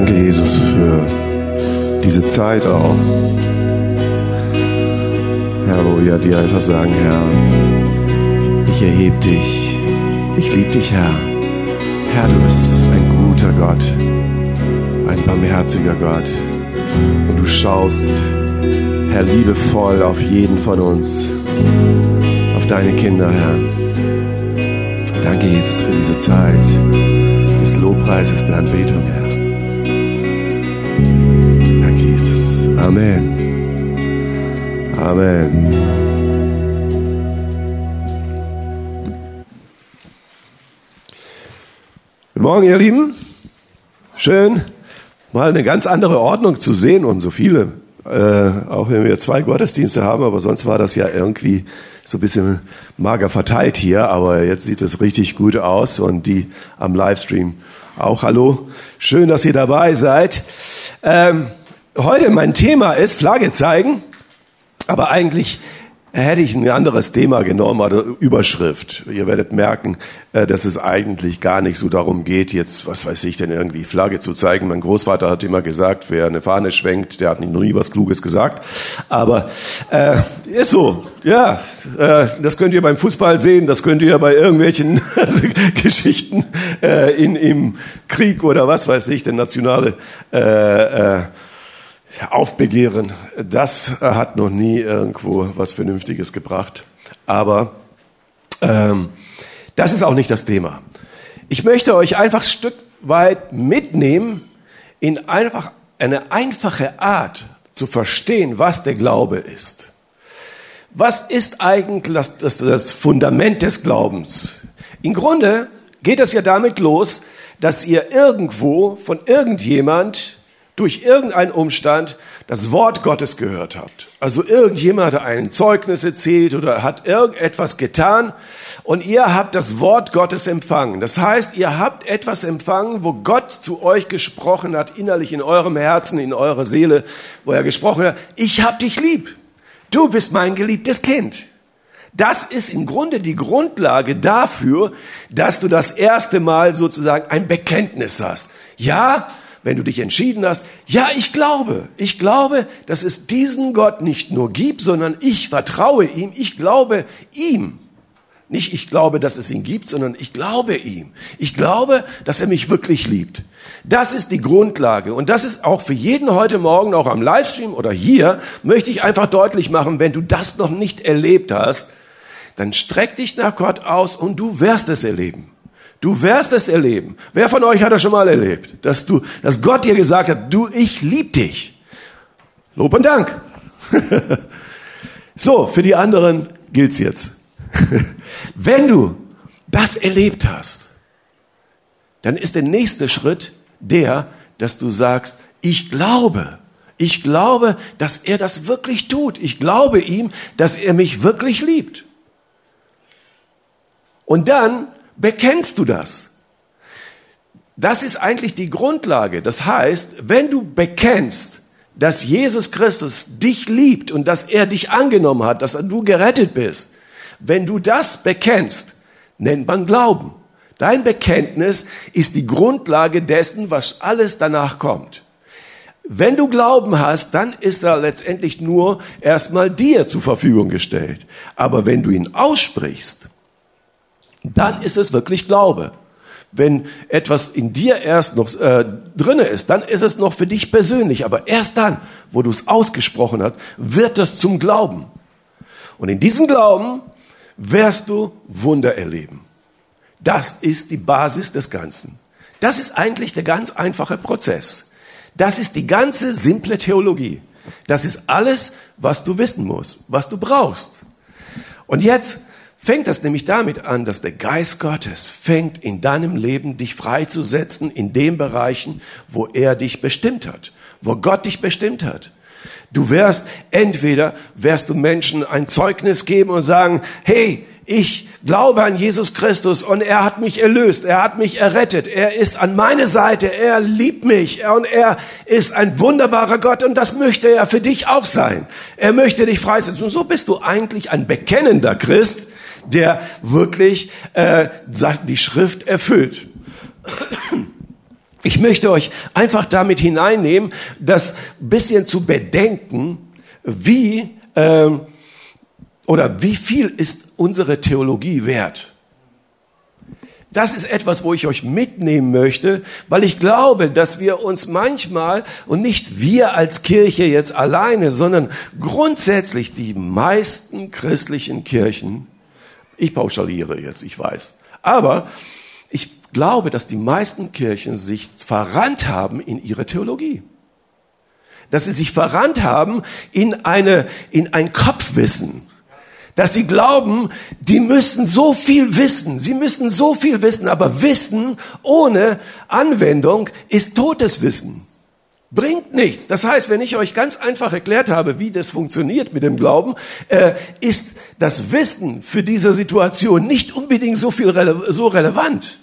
Danke, Jesus, für diese Zeit auch. Herr, wo wir dir einfach sagen, Herr, ich erhebe dich. Ich liebe dich, Herr. Herr, du bist ein guter Gott, ein barmherziger Gott. Und du schaust, Herr, liebevoll auf jeden von uns, auf deine Kinder, Herr. Danke, Jesus, für diese Zeit des Lobpreises, der Anbetung, Herr. Amen. Amen. Guten Morgen, ihr Lieben. Schön, mal eine ganz andere Ordnung zu sehen und so viele. Äh, auch wenn wir zwei Gottesdienste haben, aber sonst war das ja irgendwie so ein bisschen mager verteilt hier. Aber jetzt sieht es richtig gut aus und die am Livestream auch. Hallo, schön, dass ihr dabei seid. Ähm, heute mein Thema ist Flagge zeigen, aber eigentlich hätte ich ein anderes Thema genommen oder Überschrift. Ihr werdet merken, äh, dass es eigentlich gar nicht so darum geht, jetzt, was weiß ich denn, irgendwie Flagge zu zeigen. Mein Großvater hat immer gesagt, wer eine Fahne schwenkt, der hat noch nie was Kluges gesagt. Aber äh, ist so, ja, äh, das könnt ihr beim Fußball sehen, das könnt ihr bei irgendwelchen Geschichten äh, in, im Krieg oder was weiß ich, der nationale äh, äh, Aufbegehren, das hat noch nie irgendwo was Vernünftiges gebracht. Aber ähm, das ist auch nicht das Thema. Ich möchte euch einfach ein Stück weit mitnehmen in einfach eine einfache Art zu verstehen, was der Glaube ist. Was ist eigentlich das, das, das Fundament des Glaubens? Im Grunde geht es ja damit los, dass ihr irgendwo von irgendjemand durch irgendeinen Umstand das Wort Gottes gehört habt. Also irgendjemand hat ein Zeugnis erzählt oder hat irgendetwas getan und ihr habt das Wort Gottes empfangen. Das heißt, ihr habt etwas empfangen, wo Gott zu euch gesprochen hat, innerlich in eurem Herzen, in eurer Seele, wo er gesprochen hat, ich hab dich lieb. Du bist mein geliebtes Kind. Das ist im Grunde die Grundlage dafür, dass du das erste Mal sozusagen ein Bekenntnis hast. Ja, wenn du dich entschieden hast, ja, ich glaube, ich glaube, dass es diesen Gott nicht nur gibt, sondern ich vertraue ihm, ich glaube ihm. Nicht ich glaube, dass es ihn gibt, sondern ich glaube ihm. Ich glaube, dass er mich wirklich liebt. Das ist die Grundlage. Und das ist auch für jeden heute Morgen, auch am Livestream oder hier, möchte ich einfach deutlich machen, wenn du das noch nicht erlebt hast, dann streck dich nach Gott aus und du wirst es erleben. Du wirst es erleben. Wer von euch hat das schon mal erlebt? Dass du, dass Gott dir gesagt hat, du, ich lieb dich. Lob und Dank. so, für die anderen gilt's jetzt. Wenn du das erlebt hast, dann ist der nächste Schritt der, dass du sagst, ich glaube, ich glaube, dass er das wirklich tut. Ich glaube ihm, dass er mich wirklich liebt. Und dann bekennst du das? Das ist eigentlich die Grundlage. Das heißt, wenn du bekennst, dass Jesus Christus dich liebt und dass er dich angenommen hat, dass du gerettet bist, wenn du das bekennst, nennt man Glauben. Dein Bekenntnis ist die Grundlage dessen, was alles danach kommt. Wenn du Glauben hast, dann ist er letztendlich nur erstmal dir zur Verfügung gestellt. Aber wenn du ihn aussprichst, dann ist es wirklich Glaube. Wenn etwas in dir erst noch äh, drinne ist, dann ist es noch für dich persönlich. Aber erst dann, wo du es ausgesprochen hast, wird das zum Glauben. Und in diesem Glauben wirst du Wunder erleben. Das ist die Basis des Ganzen. Das ist eigentlich der ganz einfache Prozess. Das ist die ganze simple Theologie. Das ist alles, was du wissen musst, was du brauchst. Und jetzt fängt das nämlich damit an, dass der Geist Gottes fängt in deinem Leben dich freizusetzen in den Bereichen, wo er dich bestimmt hat, wo Gott dich bestimmt hat. Du wirst entweder wirst du Menschen ein Zeugnis geben und sagen, hey, ich glaube an Jesus Christus und er hat mich erlöst, er hat mich errettet, er ist an meine Seite, er liebt mich und er ist ein wunderbarer Gott und das möchte er für dich auch sein. Er möchte dich freisetzen. Und so bist du eigentlich ein bekennender Christ, der wirklich äh, die Schrift erfüllt. Ich möchte euch einfach damit hineinnehmen, das bisschen zu bedenken, wie äh, oder wie viel ist unsere Theologie wert? Das ist etwas, wo ich euch mitnehmen möchte, weil ich glaube, dass wir uns manchmal und nicht wir als Kirche jetzt alleine, sondern grundsätzlich die meisten christlichen Kirchen, ich pauschaliere jetzt, ich weiß, aber ich glaube, dass die meisten Kirchen sich verrannt haben in ihre Theologie. Dass sie sich verrannt haben in eine, in ein Kopfwissen. Dass sie glauben, die müssen so viel wissen. Sie müssen so viel wissen. Aber Wissen ohne Anwendung ist totes Wissen. Bringt nichts. Das heißt, wenn ich euch ganz einfach erklärt habe, wie das funktioniert mit dem Glauben, äh, ist das Wissen für diese Situation nicht unbedingt so viel rele so relevant.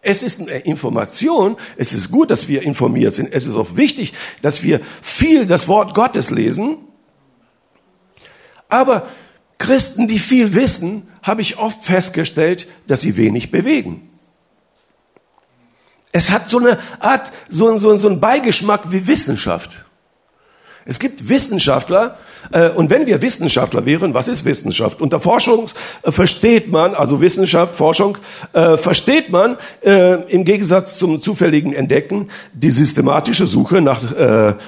Es ist eine Information. Es ist gut, dass wir informiert sind. Es ist auch wichtig, dass wir viel das Wort Gottes lesen. Aber Christen, die viel wissen, habe ich oft festgestellt, dass sie wenig bewegen. Es hat so eine Art, so, so, so einen Beigeschmack wie Wissenschaft. Es gibt Wissenschaftler, äh, und wenn wir Wissenschaftler wären, was ist Wissenschaft? Unter Forschung äh, versteht man, also Wissenschaft, Forschung, äh, versteht man im Gegensatz zum zufälligen Entdecken die systematische Suche nach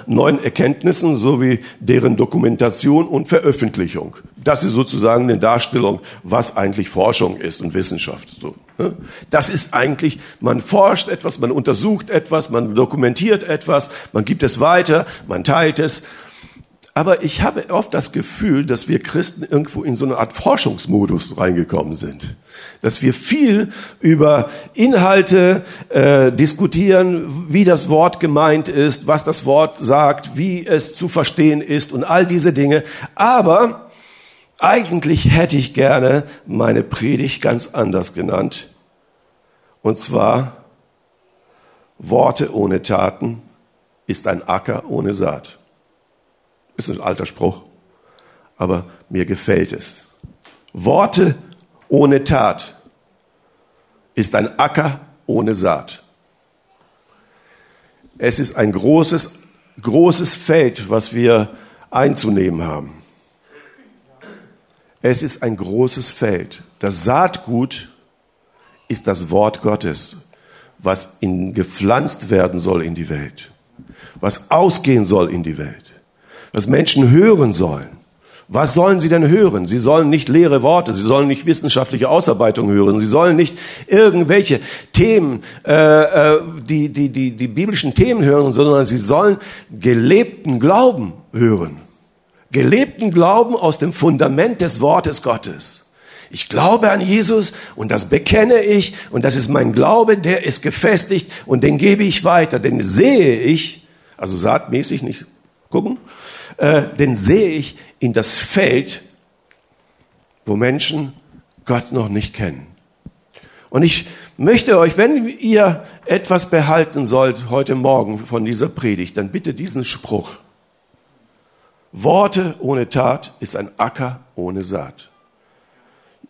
neuen Erkenntnissen sowie deren Dokumentation und Veröffentlichung. Das ist sozusagen eine Darstellung, was eigentlich Forschung ist und Wissenschaft. So, ne? Das ist eigentlich, man forscht etwas, man untersucht etwas, man dokumentiert etwas, man gibt es weiter, man teilt es aber ich habe oft das Gefühl, dass wir Christen irgendwo in so eine Art Forschungsmodus reingekommen sind. Dass wir viel über Inhalte äh, diskutieren, wie das Wort gemeint ist, was das Wort sagt, wie es zu verstehen ist und all diese Dinge. Aber eigentlich hätte ich gerne meine Predigt ganz anders genannt. Und zwar, Worte ohne Taten ist ein Acker ohne Saat. Ist ein alter Spruch, aber mir gefällt es. Worte ohne Tat ist ein Acker ohne Saat. Es ist ein großes, großes Feld, was wir einzunehmen haben. Es ist ein großes Feld. Das Saatgut ist das Wort Gottes, was in, gepflanzt werden soll in die Welt, was ausgehen soll in die Welt was Menschen hören sollen. Was sollen sie denn hören? Sie sollen nicht leere Worte, sie sollen nicht wissenschaftliche Ausarbeitung hören, sie sollen nicht irgendwelche Themen, äh, äh, die, die, die, die biblischen Themen hören, sondern sie sollen gelebten Glauben hören. Gelebten Glauben aus dem Fundament des Wortes Gottes. Ich glaube an Jesus und das bekenne ich und das ist mein Glaube, der ist gefestigt und den gebe ich weiter, den sehe ich, also saatmäßig nicht gucken, äh, den sehe ich in das Feld, wo Menschen Gott noch nicht kennen. Und ich möchte euch, wenn ihr etwas behalten sollt heute Morgen von dieser Predigt, dann bitte diesen Spruch. Worte ohne Tat ist ein Acker ohne Saat.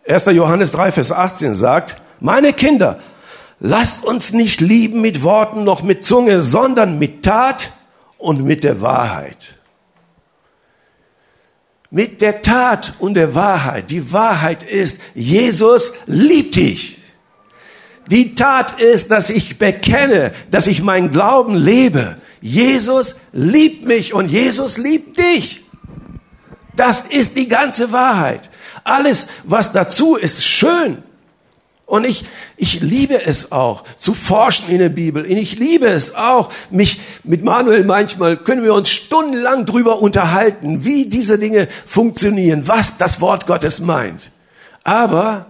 1. Johannes 3, Vers 18 sagt, meine Kinder, lasst uns nicht lieben mit Worten noch mit Zunge, sondern mit Tat und mit der Wahrheit mit der Tat und der Wahrheit. Die Wahrheit ist, Jesus liebt dich. Die Tat ist, dass ich bekenne, dass ich meinen Glauben lebe. Jesus liebt mich und Jesus liebt dich. Das ist die ganze Wahrheit. Alles, was dazu ist, schön. Und ich, ich liebe es auch, zu forschen in der Bibel. Und ich liebe es auch, mich mit Manuel manchmal können wir uns stundenlang drüber unterhalten, wie diese Dinge funktionieren, was das Wort Gottes meint. Aber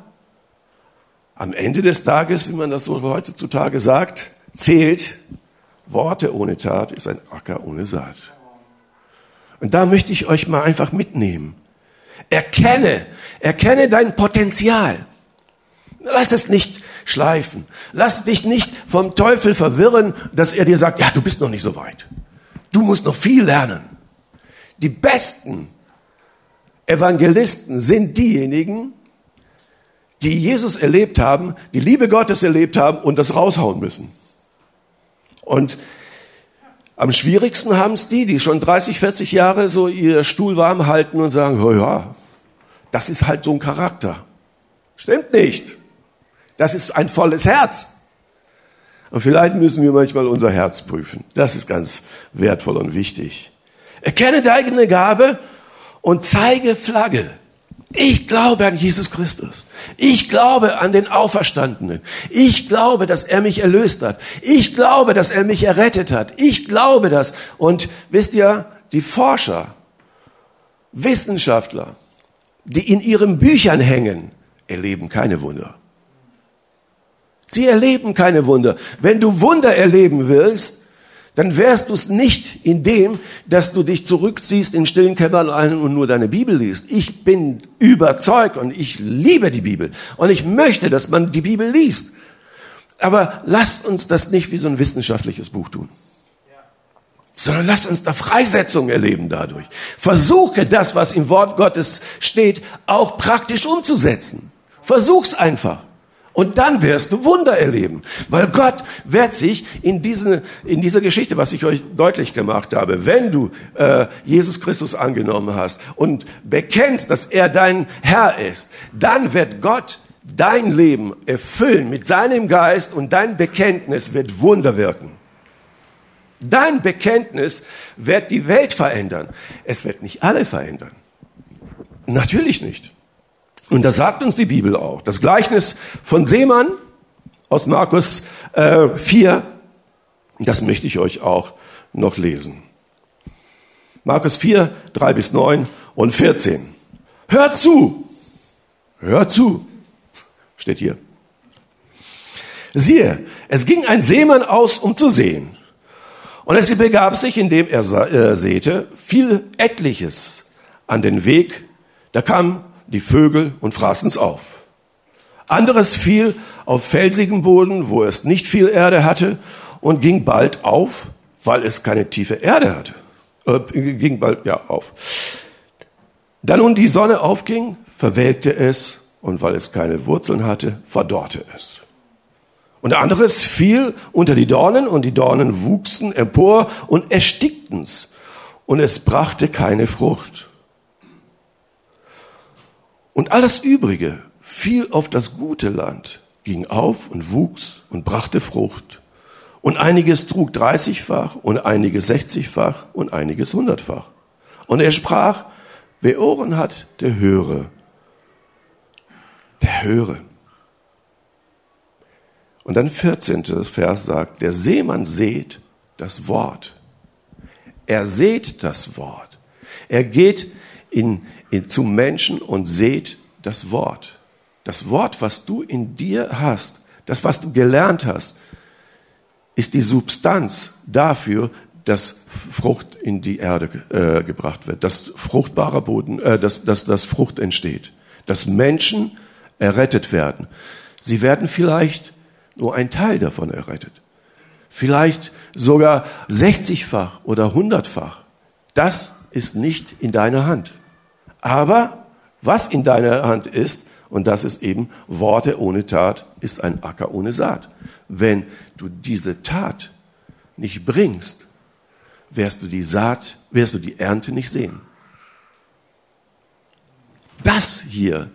am Ende des Tages, wie man das so heutzutage sagt, zählt, Worte ohne Tat ist ein Acker ohne Saat. Und da möchte ich euch mal einfach mitnehmen. Erkenne, erkenne dein Potenzial. Lass es nicht schleifen. Lass dich nicht vom Teufel verwirren, dass er dir sagt, ja, du bist noch nicht so weit. Du musst noch viel lernen. Die besten Evangelisten sind diejenigen, die Jesus erlebt haben, die Liebe Gottes erlebt haben und das raushauen müssen. Und am schwierigsten haben es die, die schon 30, 40 Jahre so ihr Stuhl warm halten und sagen, oh ja, das ist halt so ein Charakter. Stimmt nicht. Das ist ein volles Herz. Und vielleicht müssen wir manchmal unser Herz prüfen. Das ist ganz wertvoll und wichtig. Erkenne deine Gabe und zeige Flagge. Ich glaube an Jesus Christus. Ich glaube an den Auferstandenen. Ich glaube, dass er mich erlöst hat. Ich glaube, dass er mich errettet hat. Ich glaube das. Und wisst ihr, die Forscher, Wissenschaftler, die in ihren Büchern hängen, erleben keine Wunder. Sie erleben keine Wunder. Wenn du Wunder erleben willst, dann wärst du es nicht in dem, dass du dich zurückziehst in stillen Kämmerlein und nur deine Bibel liest. Ich bin überzeugt und ich liebe die Bibel und ich möchte, dass man die Bibel liest. Aber lasst uns das nicht wie so ein wissenschaftliches Buch tun. Sondern lasst uns da Freisetzung erleben dadurch. Versuche das, was im Wort Gottes steht, auch praktisch umzusetzen. Versuch's einfach. Und dann wirst du Wunder erleben. Weil Gott wird sich in, diese, in dieser Geschichte, was ich euch deutlich gemacht habe, wenn du äh, Jesus Christus angenommen hast und bekennst, dass er dein Herr ist, dann wird Gott dein Leben erfüllen mit seinem Geist und dein Bekenntnis wird Wunder wirken. Dein Bekenntnis wird die Welt verändern. Es wird nicht alle verändern. Natürlich nicht. Und das sagt uns die Bibel auch. Das Gleichnis von Seemann aus Markus äh, 4, das möchte ich euch auch noch lesen. Markus 4, 3 bis 9 und 14. Hört zu! Hört zu! Steht hier. Siehe, es ging ein Seemann aus, um zu sehen. Und es begab sich, indem er äh, säte, viel etliches an den Weg. Da kamen die Vögel und fraßen es auf. Anderes fiel auf felsigem Boden, wo es nicht viel Erde hatte und ging bald auf, weil es keine tiefe Erde hatte. Äh, ging bald, ja, auf. Da nun die Sonne aufging, verwelkte es und weil es keine Wurzeln hatte, verdorrte es. Und anderes fiel unter die Dornen und die Dornen wuchsen empor und erstickten's und es brachte keine Frucht. Und alles Übrige fiel auf das gute Land, ging auf und wuchs und brachte Frucht. Und einiges trug dreißigfach und einiges sechzigfach und einiges hundertfach. Und er sprach, wer Ohren hat, der höre. Der höre. Und dann 14. Vers sagt, der Seemann seht das Wort. Er seht das Wort. Er geht in, in, zum Menschen und seht das Wort. Das Wort, was du in dir hast, das, was du gelernt hast, ist die Substanz dafür, dass Frucht in die Erde äh, gebracht wird, dass fruchtbarer Boden, äh, dass, dass, dass Frucht entsteht, dass Menschen errettet werden. Sie werden vielleicht nur ein Teil davon errettet. Vielleicht sogar 60-fach oder 100-fach. Das ist nicht in deiner Hand. Aber was in deiner Hand ist, und das ist eben Worte ohne Tat, ist ein Acker ohne Saat. Wenn du diese Tat nicht bringst, wirst du die Saat, wirst du die Ernte nicht sehen. Das hier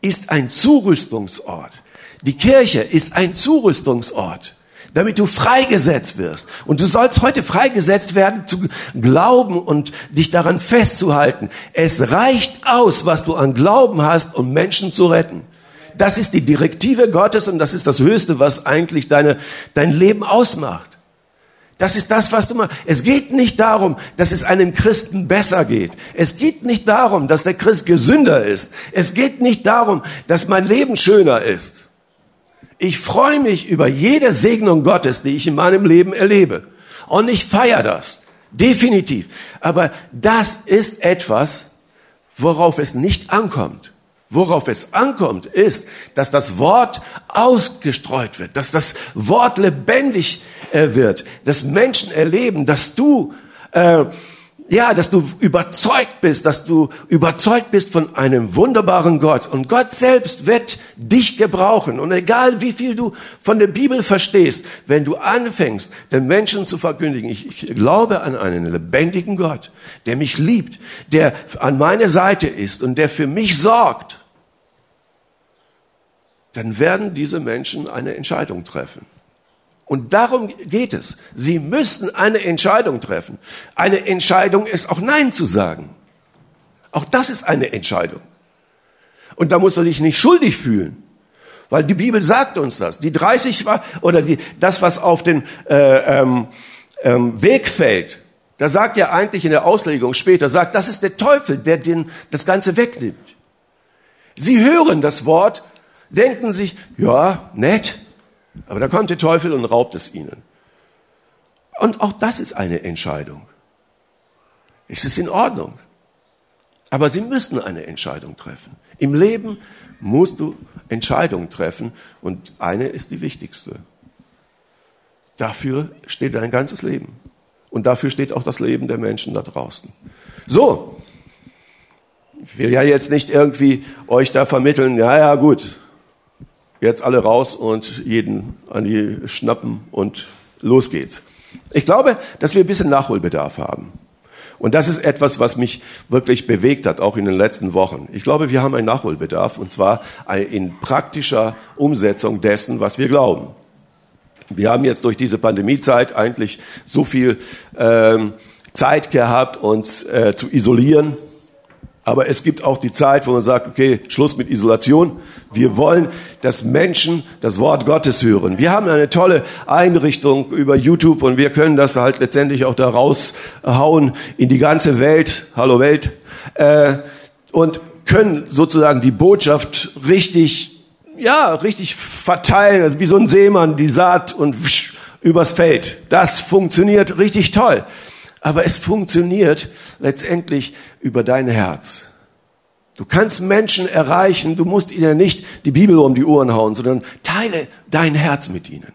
ist ein Zurüstungsort. Die Kirche ist ein Zurüstungsort damit du freigesetzt wirst. Und du sollst heute freigesetzt werden, zu glauben und dich daran festzuhalten. Es reicht aus, was du an Glauben hast, um Menschen zu retten. Das ist die Direktive Gottes und das ist das Höchste, was eigentlich deine, dein Leben ausmacht. Das ist das, was du machst. Es geht nicht darum, dass es einem Christen besser geht. Es geht nicht darum, dass der Christ gesünder ist. Es geht nicht darum, dass mein Leben schöner ist. Ich freue mich über jede Segnung Gottes, die ich in meinem Leben erlebe. Und ich feiere das. Definitiv. Aber das ist etwas, worauf es nicht ankommt. Worauf es ankommt, ist, dass das Wort ausgestreut wird, dass das Wort lebendig äh, wird, dass Menschen erleben, dass du äh, ja, dass du überzeugt bist, dass du überzeugt bist von einem wunderbaren Gott. Und Gott selbst wird dich gebrauchen. Und egal wie viel du von der Bibel verstehst, wenn du anfängst, den Menschen zu verkündigen, ich, ich glaube an einen lebendigen Gott, der mich liebt, der an meiner Seite ist und der für mich sorgt, dann werden diese Menschen eine Entscheidung treffen. Und darum geht es. Sie müssen eine Entscheidung treffen. Eine Entscheidung ist auch Nein zu sagen. Auch das ist eine Entscheidung. Und da musst du dich nicht schuldig fühlen. Weil die Bibel sagt uns das. Die 30 war, oder die, das, was auf den äh, ähm, ähm, Weg fällt, da sagt ja eigentlich in der Auslegung später, sagt, das ist der Teufel, der den, das Ganze wegnimmt. Sie hören das Wort, denken sich, ja, nett, aber da kommt der Teufel und raubt es ihnen. Und auch das ist eine Entscheidung. Es ist in Ordnung. Aber sie müssen eine Entscheidung treffen. Im Leben musst du Entscheidungen treffen und eine ist die wichtigste. Dafür steht dein ganzes Leben. Und dafür steht auch das Leben der Menschen da draußen. So. Ich will ja jetzt nicht irgendwie euch da vermitteln, ja, ja, gut, jetzt alle raus und jeden an die schnappen und los geht's. Ich glaube, dass wir ein bisschen Nachholbedarf haben. Und das ist etwas, was mich wirklich bewegt hat, auch in den letzten Wochen. Ich glaube, wir haben einen Nachholbedarf, und zwar in praktischer Umsetzung dessen, was wir glauben. Wir haben jetzt durch diese Pandemiezeit eigentlich so viel ähm, Zeit gehabt, uns äh, zu isolieren, aber es gibt auch die Zeit, wo man sagt, okay, Schluss mit Isolation. Wir wollen, dass Menschen das Wort Gottes hören. Wir haben eine tolle Einrichtung über YouTube und wir können das halt letztendlich auch da raushauen in die ganze Welt. Hallo Welt. Äh, und können sozusagen die Botschaft richtig, ja, richtig verteilen. Also wie so ein Seemann, die Saat und wsch, übers Feld. Das funktioniert richtig toll aber es funktioniert letztendlich über dein Herz. Du kannst Menschen erreichen, du musst ihnen nicht die Bibel um die Ohren hauen, sondern teile dein Herz mit ihnen.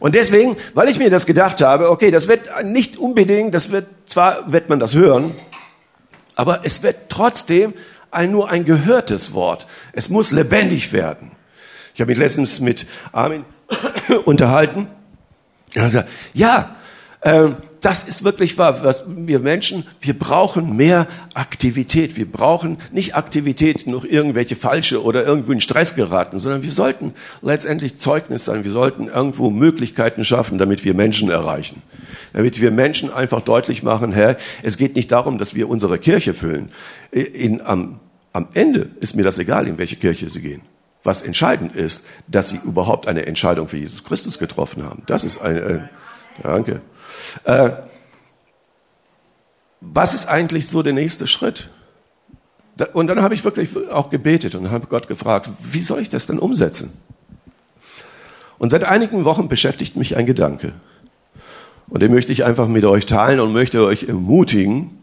Und deswegen, weil ich mir das gedacht habe, okay, das wird nicht unbedingt, das wird, zwar wird man das hören, aber es wird trotzdem ein, nur ein gehörtes Wort. Es muss lebendig werden. Ich habe mich letztens mit Armin unterhalten. Er sagt, ja, äh, das ist wirklich wahr, was wir Menschen, wir brauchen mehr Aktivität. Wir brauchen nicht Aktivität, noch irgendwelche falsche oder irgendwo in Stress geraten, sondern wir sollten letztendlich Zeugnis sein. Wir sollten irgendwo Möglichkeiten schaffen, damit wir Menschen erreichen. Damit wir Menschen einfach deutlich machen, Herr, es geht nicht darum, dass wir unsere Kirche füllen. In, am, am Ende ist mir das egal, in welche Kirche sie gehen. Was entscheidend ist, dass sie überhaupt eine Entscheidung für Jesus Christus getroffen haben. Das ist eine, äh, danke. Äh, was ist eigentlich so der nächste Schritt? Und dann habe ich wirklich auch gebetet und habe Gott gefragt, wie soll ich das denn umsetzen? Und seit einigen Wochen beschäftigt mich ein Gedanke. Und den möchte ich einfach mit euch teilen und möchte euch ermutigen,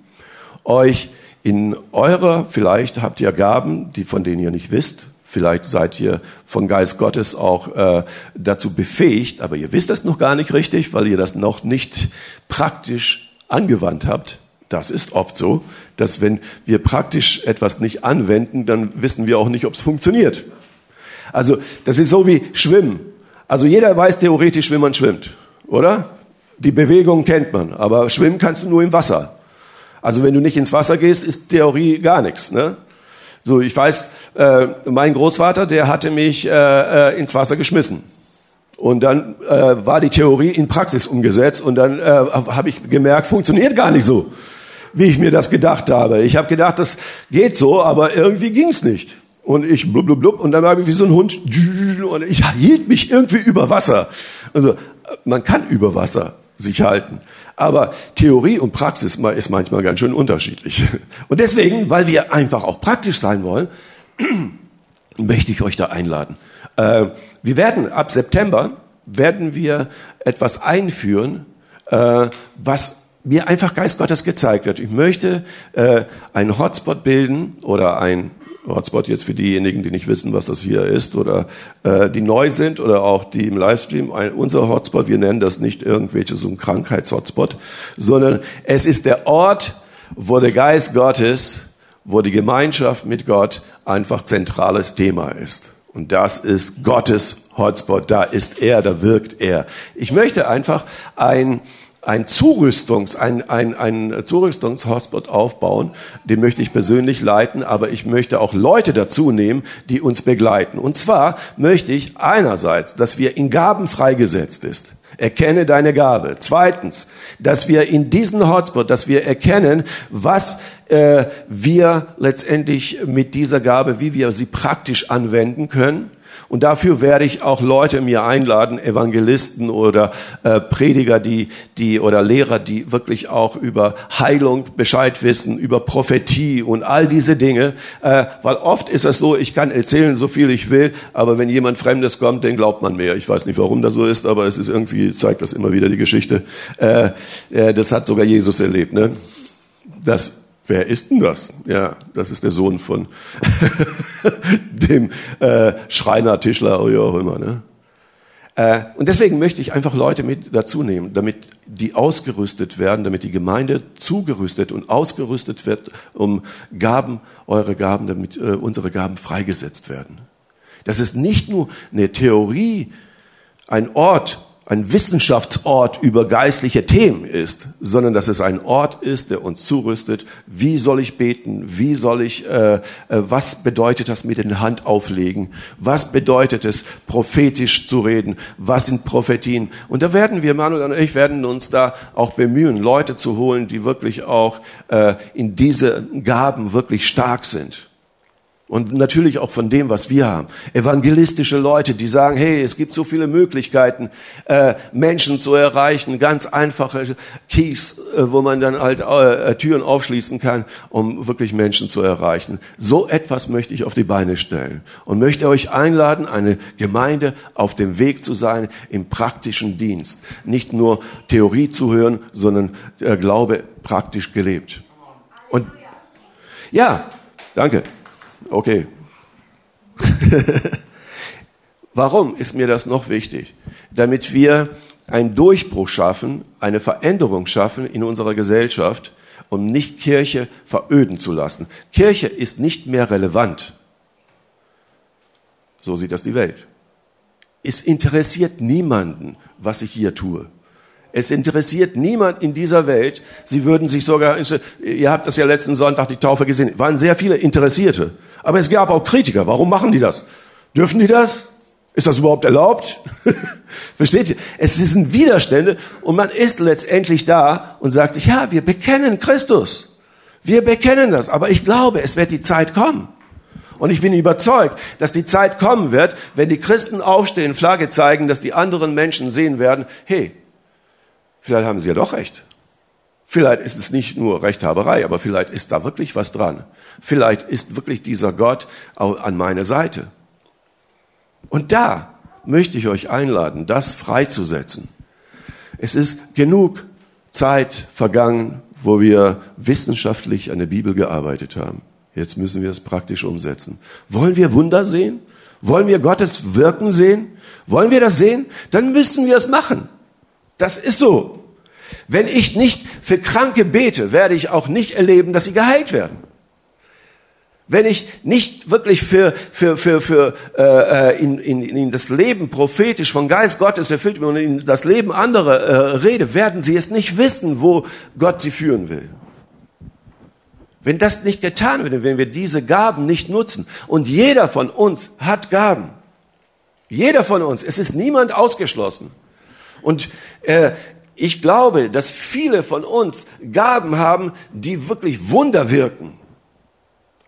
euch in eurer, vielleicht habt ihr Gaben, die von denen ihr nicht wisst, Vielleicht seid ihr von Geist Gottes auch äh, dazu befähigt, aber ihr wisst das noch gar nicht richtig, weil ihr das noch nicht praktisch angewandt habt. Das ist oft so, dass wenn wir praktisch etwas nicht anwenden, dann wissen wir auch nicht, ob es funktioniert. Also das ist so wie Schwimmen. Also jeder weiß theoretisch, wie man schwimmt, oder? Die Bewegung kennt man, aber schwimmen kannst du nur im Wasser. Also wenn du nicht ins Wasser gehst, ist Theorie gar nichts. Ne? So, ich weiß, äh, mein Großvater, der hatte mich äh, äh, ins Wasser geschmissen. Und dann äh, war die Theorie in Praxis umgesetzt und dann äh, habe ich gemerkt, funktioniert gar nicht so, wie ich mir das gedacht habe. Ich habe gedacht, das geht so, aber irgendwie ging's nicht. Und ich blub, blub, blub, und dann war ich wie so ein Hund und ich hielt mich irgendwie über Wasser. Also man kann über Wasser sich halten. Aber Theorie und Praxis ist manchmal ganz schön unterschiedlich. Und deswegen, weil wir einfach auch praktisch sein wollen, möchte ich euch da einladen. Äh, wir werden ab September werden wir etwas einführen, äh, was mir einfach Geist Gottes gezeigt wird. Ich möchte äh, einen Hotspot bilden oder ein Hotspot jetzt für diejenigen, die nicht wissen, was das hier ist oder äh, die neu sind oder auch die im Livestream. Ein, unser Hotspot, wir nennen das nicht irgendwelche so ein Krankheitshotspot, sondern es ist der Ort, wo der Geist Gottes, wo die Gemeinschaft mit Gott einfach zentrales Thema ist. Und das ist Gottes Hotspot. Da ist er, da wirkt er. Ich möchte einfach ein ein Zurüstungs, ein, ein, ein Zurüstungshotspot aufbauen. Den möchte ich persönlich leiten, aber ich möchte auch Leute dazu nehmen, die uns begleiten. Und zwar möchte ich einerseits, dass wir in Gaben freigesetzt ist. Erkenne deine Gabe. Zweitens, dass wir in diesen Hotspot, dass wir erkennen, was äh, wir letztendlich mit dieser Gabe, wie wir sie praktisch anwenden können. Und dafür werde ich auch Leute mir einladen, Evangelisten oder äh, Prediger, die, die oder Lehrer, die wirklich auch über Heilung Bescheid wissen, über Prophetie und all diese Dinge. Äh, weil oft ist es so, ich kann erzählen, so viel ich will, aber wenn jemand Fremdes kommt, den glaubt man mehr. Ich weiß nicht, warum das so ist, aber es ist irgendwie, zeigt das immer wieder die Geschichte. Äh, äh, das hat sogar Jesus erlebt. Ne? Das Wer ist denn das? Ja, das ist der Sohn von dem äh, Schreiner, Tischler, wie auch immer. Ne? Äh, und deswegen möchte ich einfach Leute mit dazu nehmen, damit die ausgerüstet werden, damit die Gemeinde zugerüstet und ausgerüstet wird, um Gaben, eure Gaben, damit äh, unsere Gaben freigesetzt werden. Das ist nicht nur eine Theorie, ein Ort, ein Wissenschaftsort über geistliche Themen ist, sondern dass es ein Ort ist, der uns zurüstet. Wie soll ich beten? Wie soll ich, äh, äh, was bedeutet das mit den Hand auflegen? Was bedeutet es, prophetisch zu reden? Was sind Prophetien? Und da werden wir, Manuel und ich, werden uns da auch bemühen, Leute zu holen, die wirklich auch äh, in diese Gaben wirklich stark sind. Und natürlich auch von dem, was wir haben. Evangelistische Leute, die sagen, hey, es gibt so viele Möglichkeiten, äh, Menschen zu erreichen. Ganz einfache Keys, äh, wo man dann halt äh, Türen aufschließen kann, um wirklich Menschen zu erreichen. So etwas möchte ich auf die Beine stellen. Und möchte euch einladen, eine Gemeinde auf dem Weg zu sein im praktischen Dienst. Nicht nur Theorie zu hören, sondern äh, Glaube praktisch gelebt. Und ja, danke. Okay. Warum ist mir das noch wichtig? Damit wir einen Durchbruch schaffen, eine Veränderung schaffen in unserer Gesellschaft, um nicht Kirche veröden zu lassen. Kirche ist nicht mehr relevant. So sieht das die Welt. Es interessiert niemanden, was ich hier tue. Es interessiert niemand in dieser Welt. Sie würden sich sogar, ihr habt das ja letzten Sonntag die Taufe gesehen, waren sehr viele Interessierte. Aber es gab auch Kritiker. Warum machen die das? Dürfen die das? Ist das überhaupt erlaubt? Versteht ihr? Es sind Widerstände und man ist letztendlich da und sagt sich, ja, wir bekennen Christus. Wir bekennen das. Aber ich glaube, es wird die Zeit kommen. Und ich bin überzeugt, dass die Zeit kommen wird, wenn die Christen aufstehen, Flagge zeigen, dass die anderen Menschen sehen werden, hey, vielleicht haben sie ja doch recht. Vielleicht ist es nicht nur Rechthaberei, aber vielleicht ist da wirklich was dran. Vielleicht ist wirklich dieser Gott an meiner Seite. Und da möchte ich euch einladen, das freizusetzen. Es ist genug Zeit vergangen, wo wir wissenschaftlich an der Bibel gearbeitet haben. Jetzt müssen wir es praktisch umsetzen. Wollen wir Wunder sehen? Wollen wir Gottes Wirken sehen? Wollen wir das sehen? Dann müssen wir es machen. Das ist so. Wenn ich nicht für Kranke bete, werde ich auch nicht erleben, dass sie geheilt werden. Wenn ich nicht wirklich für, für, für, für äh, in, in, in das Leben prophetisch von Geist Gottes erfüllt bin und in das Leben anderer äh, rede, werden sie es nicht wissen, wo Gott sie führen will. Wenn das nicht getan wird, wenn wir diese Gaben nicht nutzen, und jeder von uns hat Gaben, jeder von uns, es ist niemand ausgeschlossen. Und äh, ich glaube, dass viele von uns Gaben haben, die wirklich Wunder wirken.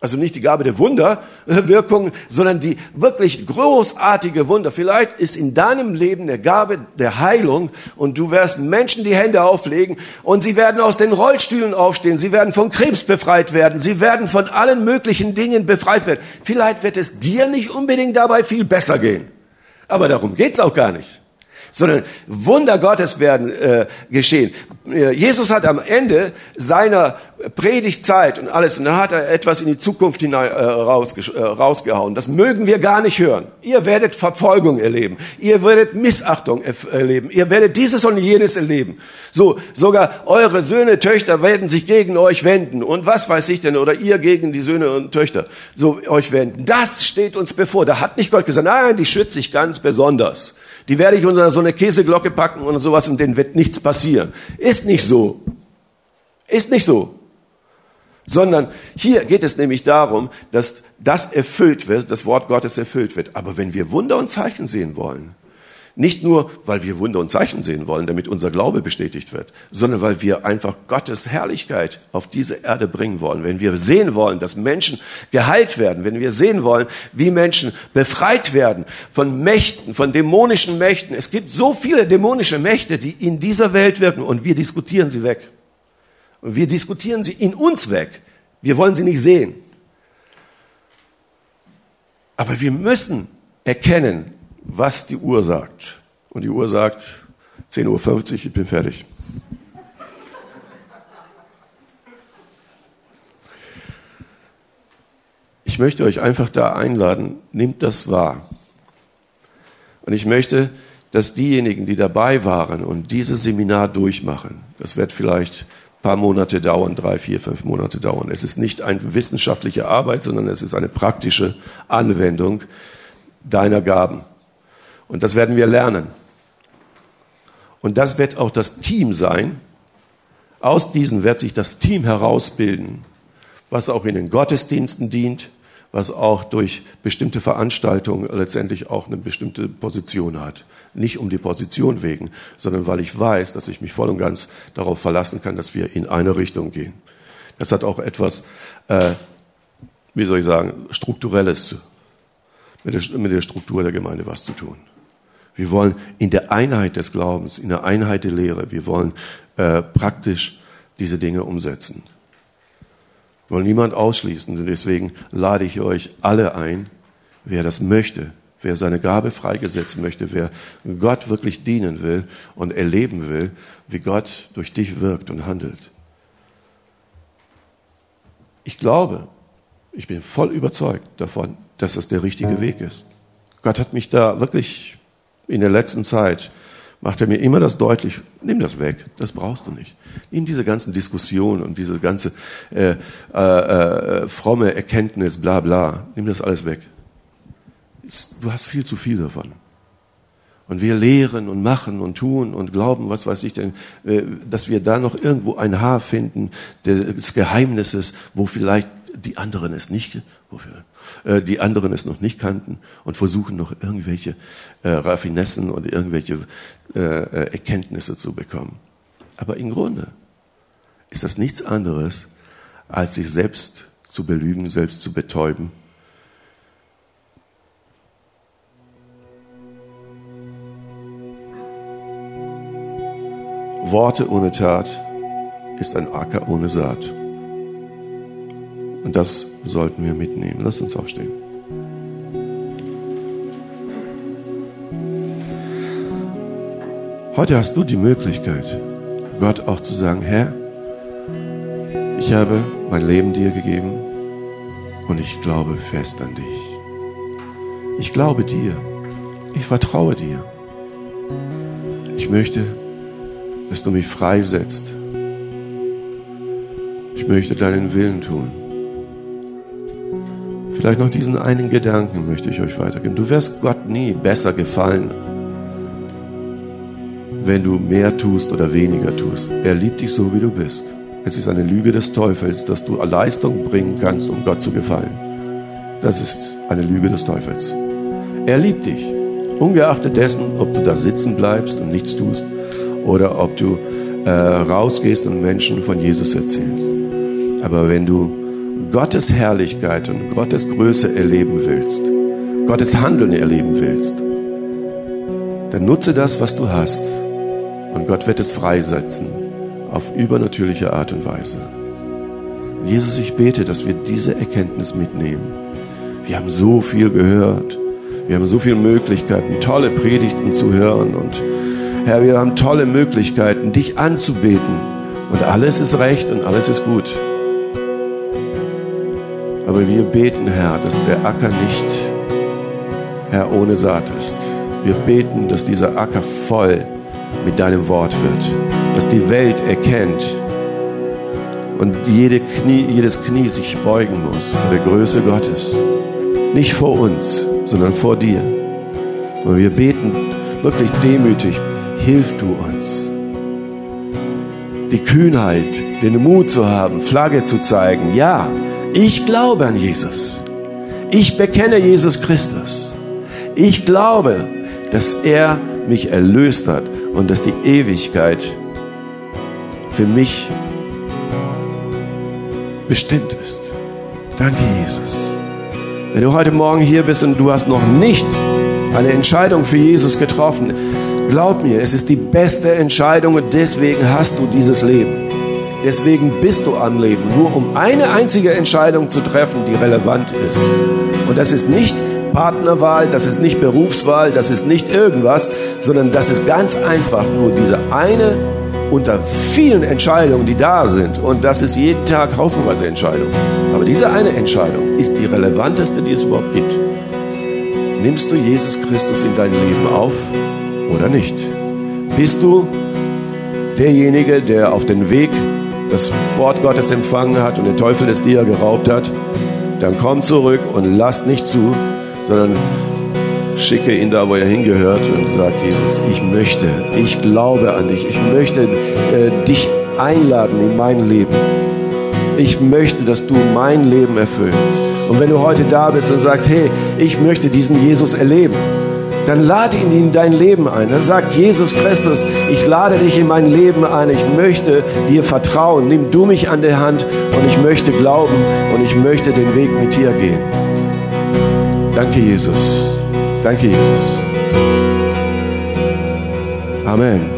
Also nicht die Gabe der Wunderwirkung, sondern die wirklich großartige Wunder. Vielleicht ist in deinem Leben eine Gabe der Heilung und du wirst Menschen die Hände auflegen und sie werden aus den Rollstühlen aufstehen, sie werden von Krebs befreit werden, sie werden von allen möglichen Dingen befreit werden. Vielleicht wird es dir nicht unbedingt dabei viel besser gehen. Aber darum geht's auch gar nicht sondern Wunder Gottes werden äh, geschehen. Äh, Jesus hat am Ende seiner Predigtzeit und alles, und dann hat er etwas in die Zukunft hinein äh, rausge äh, rausgehauen. Das mögen wir gar nicht hören. Ihr werdet Verfolgung erleben. Ihr werdet Missachtung erleben. Ihr werdet dieses und jenes erleben. So, sogar eure Söhne, Töchter werden sich gegen euch wenden. Und was weiß ich denn? Oder ihr gegen die Söhne und Töchter so euch wenden. Das steht uns bevor. Da hat nicht Gott gesagt, nein, die schütze ich ganz besonders. Die werde ich unter so eine Käseglocke packen und sowas und denen wird nichts passieren. Ist nicht so. Ist nicht so. Sondern hier geht es nämlich darum, dass das erfüllt wird, das Wort Gottes erfüllt wird. Aber wenn wir Wunder und Zeichen sehen wollen, nicht nur, weil wir Wunder und Zeichen sehen wollen, damit unser Glaube bestätigt wird, sondern weil wir einfach Gottes Herrlichkeit auf diese Erde bringen wollen. Wenn wir sehen wollen, dass Menschen geheilt werden, wenn wir sehen wollen, wie Menschen befreit werden von Mächten, von dämonischen Mächten. Es gibt so viele dämonische Mächte, die in dieser Welt wirken und wir diskutieren sie weg. Und wir diskutieren sie in uns weg. Wir wollen sie nicht sehen. Aber wir müssen erkennen, was die Uhr sagt. Und die Uhr sagt 10.50 Uhr, ich bin fertig. Ich möchte euch einfach da einladen, nehmt das wahr. Und ich möchte, dass diejenigen, die dabei waren und dieses Seminar durchmachen, das wird vielleicht ein paar Monate dauern, drei, vier, fünf Monate dauern. Es ist nicht eine wissenschaftliche Arbeit, sondern es ist eine praktische Anwendung deiner Gaben. Und das werden wir lernen. Und das wird auch das Team sein. Aus diesen wird sich das Team herausbilden, was auch in den Gottesdiensten dient, was auch durch bestimmte Veranstaltungen letztendlich auch eine bestimmte Position hat. Nicht um die Position wegen, sondern weil ich weiß, dass ich mich voll und ganz darauf verlassen kann, dass wir in eine Richtung gehen. Das hat auch etwas, äh, wie soll ich sagen, strukturelles mit der, mit der Struktur der Gemeinde was zu tun. Wir wollen in der Einheit des Glaubens, in der Einheit der Lehre, wir wollen äh, praktisch diese Dinge umsetzen. Wir wollen niemand ausschließen und deswegen lade ich euch alle ein, wer das möchte, wer seine Gabe freigesetzt möchte, wer Gott wirklich dienen will und erleben will, wie Gott durch dich wirkt und handelt. Ich glaube, ich bin voll überzeugt davon, dass das der richtige Weg ist. Gott hat mich da wirklich in der letzten Zeit macht er mir immer das deutlich, nimm das weg, das brauchst du nicht. Nimm diese ganzen Diskussionen und diese ganze äh, äh, äh, fromme Erkenntnis, bla bla, nimm das alles weg. Du hast viel zu viel davon. Und wir lehren und machen und tun und glauben, was weiß ich denn, äh, dass wir da noch irgendwo ein Haar finden des Geheimnisses, wo vielleicht die anderen es nicht, wofür, äh, die anderen es noch nicht kannten und versuchen noch irgendwelche äh, Raffinessen und irgendwelche äh, äh, Erkenntnisse zu bekommen. Aber im Grunde ist das nichts anderes, als sich selbst zu belügen, selbst zu betäuben. Worte ohne Tat ist ein Acker ohne Saat. Und das sollten wir mitnehmen. Lass uns aufstehen. Heute hast du die Möglichkeit, Gott auch zu sagen, Herr, ich habe mein Leben dir gegeben und ich glaube fest an dich. Ich glaube dir. Ich vertraue dir. Ich möchte, dass du mich freisetzt. Ich möchte deinen Willen tun. Vielleicht noch diesen einen Gedanken möchte ich euch weitergeben. Du wirst Gott nie besser gefallen, wenn du mehr tust oder weniger tust. Er liebt dich so, wie du bist. Es ist eine Lüge des Teufels, dass du Leistung bringen kannst, um Gott zu gefallen. Das ist eine Lüge des Teufels. Er liebt dich, ungeachtet dessen, ob du da sitzen bleibst und nichts tust oder ob du äh, rausgehst und Menschen von Jesus erzählst. Aber wenn du Gottes Herrlichkeit und Gottes Größe erleben willst, Gottes Handeln erleben willst, dann nutze das, was du hast. Und Gott wird es freisetzen auf übernatürliche Art und Weise. Jesus, ich bete, dass wir diese Erkenntnis mitnehmen. Wir haben so viel gehört. Wir haben so viele Möglichkeiten, tolle Predigten zu hören und Herr, wir haben tolle Möglichkeiten, dich anzubeten. Und alles ist recht und alles ist gut. Aber wir beten, Herr, dass der Acker nicht, Herr, ohne Saat ist. Wir beten, dass dieser Acker voll mit deinem Wort wird. Dass die Welt erkennt und jede Knie, jedes Knie sich beugen muss vor der Größe Gottes. Nicht vor uns, sondern vor dir. Und wir beten wirklich demütig, hilf du uns. Die Kühnheit, den Mut zu haben, Flagge zu zeigen. Ja, ich glaube an Jesus. Ich bekenne Jesus Christus. Ich glaube, dass er mich erlöst hat und dass die Ewigkeit für mich bestimmt ist. Danke, Jesus. Wenn du heute Morgen hier bist und du hast noch nicht eine Entscheidung für Jesus getroffen, glaub mir, es ist die beste Entscheidung und deswegen hast du dieses Leben. Deswegen bist du am Leben, nur um eine einzige Entscheidung zu treffen, die relevant ist. Und das ist nicht Partnerwahl, das ist nicht Berufswahl, das ist nicht irgendwas, sondern das ist ganz einfach nur diese eine unter vielen Entscheidungen, die da sind. Und das ist jeden Tag haufenweise Entscheidungen. Aber diese eine Entscheidung ist die relevanteste, die es überhaupt gibt. Nimmst du Jesus Christus in dein Leben auf oder nicht? Bist du derjenige, der auf den Weg das Wort Gottes empfangen hat und der Teufel es dir geraubt hat? Dann komm zurück und lass nicht zu, sondern schicke ihn da, wo er hingehört und sag, Jesus, ich möchte, ich glaube an dich, ich möchte äh, dich einladen in mein Leben. Ich möchte, dass du mein Leben erfüllst. Und wenn du heute da bist und sagst, hey, ich möchte diesen Jesus erleben, dann lade ihn in dein Leben ein. Dann sagt Jesus Christus, ich lade dich in mein Leben ein. Ich möchte dir vertrauen. Nimm du mich an der Hand und ich möchte glauben und ich möchte den Weg mit dir gehen. Danke, Jesus. Danke, Jesus. Amen.